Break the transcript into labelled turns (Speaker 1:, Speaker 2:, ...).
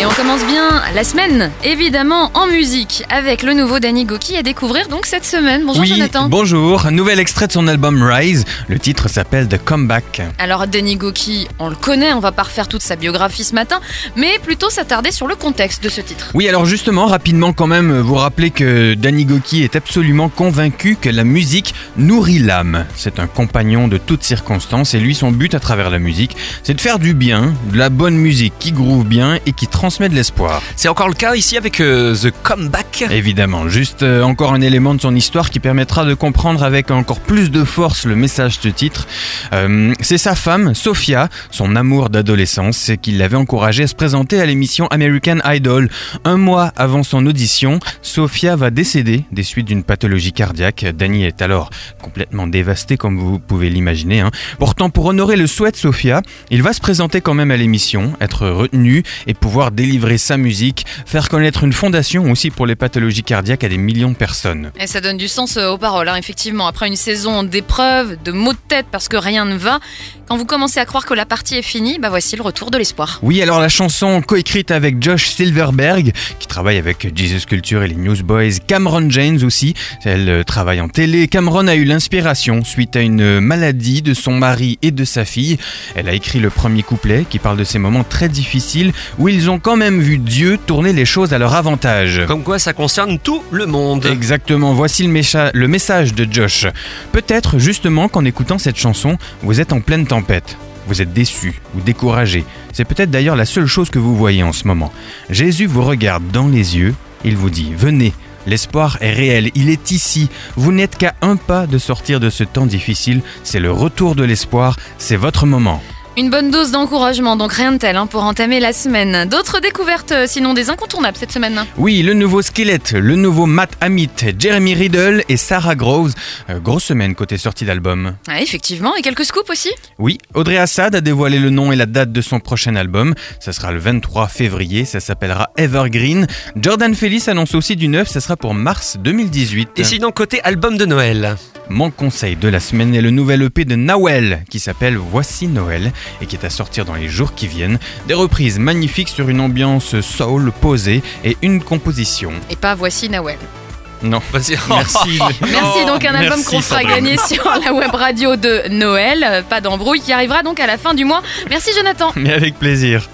Speaker 1: Et on commence bien la semaine, évidemment, en musique, avec le nouveau Danny Goki à découvrir donc cette semaine. Bonjour
Speaker 2: oui,
Speaker 1: Jonathan.
Speaker 2: bonjour. Nouvel extrait de son album Rise. Le titre s'appelle The Comeback.
Speaker 1: Alors Danny Goki, on le connaît, on va pas refaire toute sa biographie ce matin, mais plutôt s'attarder sur le contexte de ce titre.
Speaker 2: Oui, alors justement, rapidement quand même, vous rappeler que Danny Goki est absolument convaincu que la musique nourrit l'âme. C'est un compagnon de toutes circonstances et lui, son but à travers la musique, c'est de faire du bien, de la bonne musique qui groove bien et qui transmet de l'espoir.
Speaker 3: C'est encore le cas ici avec euh, The Comeback.
Speaker 2: Évidemment, juste euh, encore un élément de son histoire qui permettra de comprendre avec encore plus de force le message de ce titre. Euh, c'est sa femme, Sophia, son amour d'adolescence, qui l'avait encouragé à se présenter à l'émission American Idol. Un mois avant son audition, Sophia va décéder des suites d'une pathologie cardiaque. Danny est alors complètement dévasté, comme vous pouvez l'imaginer. hein. Pourtant, pour honorer le souhait de Sophia, il va se présenter quand même à l'émission, être retenu et pouvoir délivrer sa musique, faire connaître une fondation aussi pour les pathologies cardiaques à des millions de personnes.
Speaker 1: Et ça donne du sens euh, aux paroles, hein, effectivement. Après une saison d'épreuves, de maux de tête parce que rien ne va, quand vous commencez à croire que la partie est finie, bah voici le retour de l'espoir.
Speaker 2: Oui, alors la chanson coécrite avec Josh Silverberg, qui travaille avec Jesus Culture et les Newsboys, Cameron James aussi, elle euh, travaille en télé. Cameron a eu l'inspiration suite à une maladie de son mari et de sa fille. Elle a écrit le premier couplet qui parle de ces moments très difficiles où ils ont quand même vu Dieu tourner les choses à leur avantage.
Speaker 3: Comme quoi ça concerne tout le monde.
Speaker 2: Exactement, voici le, mécha- le message de Josh. Peut-être justement qu'en écoutant cette chanson, vous êtes en pleine tempête. Vous êtes déçu ou découragé. C'est peut-être d'ailleurs la seule chose que vous voyez en ce moment. Jésus vous regarde dans les yeux, il vous dit Venez, l'espoir est réel, il est ici. Vous n'êtes qu'à un pas de sortir de ce temps difficile, c'est le retour de l'espoir, c'est votre moment.
Speaker 1: Une bonne dose d'encouragement, donc rien de tel hein, pour entamer la semaine. D'autres découvertes, euh, sinon des incontournables cette semaine
Speaker 2: Oui, le nouveau Skelet, le nouveau Matt Amit, Jeremy Riddle et Sarah Groves. Euh, grosse semaine côté sortie d'album.
Speaker 1: Ah, effectivement, et quelques scoops aussi
Speaker 2: Oui, Audrey Assad a dévoilé le nom et la date de son prochain album. Ça sera le 23 février, ça s'appellera Evergreen. Jordan Fellis annonce aussi du neuf, ça sera pour mars 2018.
Speaker 3: Et sinon côté album de Noël.
Speaker 2: Mon conseil de la semaine est le nouvel EP de Nawel qui s'appelle Voici Noël et qui est à sortir dans les jours qui viennent. Des reprises magnifiques sur une ambiance soul posée et une composition.
Speaker 1: Et pas voici Nawel.
Speaker 2: Non.
Speaker 3: Vas-y.
Speaker 2: Merci.
Speaker 1: Merci, donc un album
Speaker 2: Merci,
Speaker 1: qu'on fera gagner sur la web radio de Noël. Pas d'embrouille, qui arrivera donc à la fin du mois. Merci Jonathan
Speaker 2: Mais avec plaisir.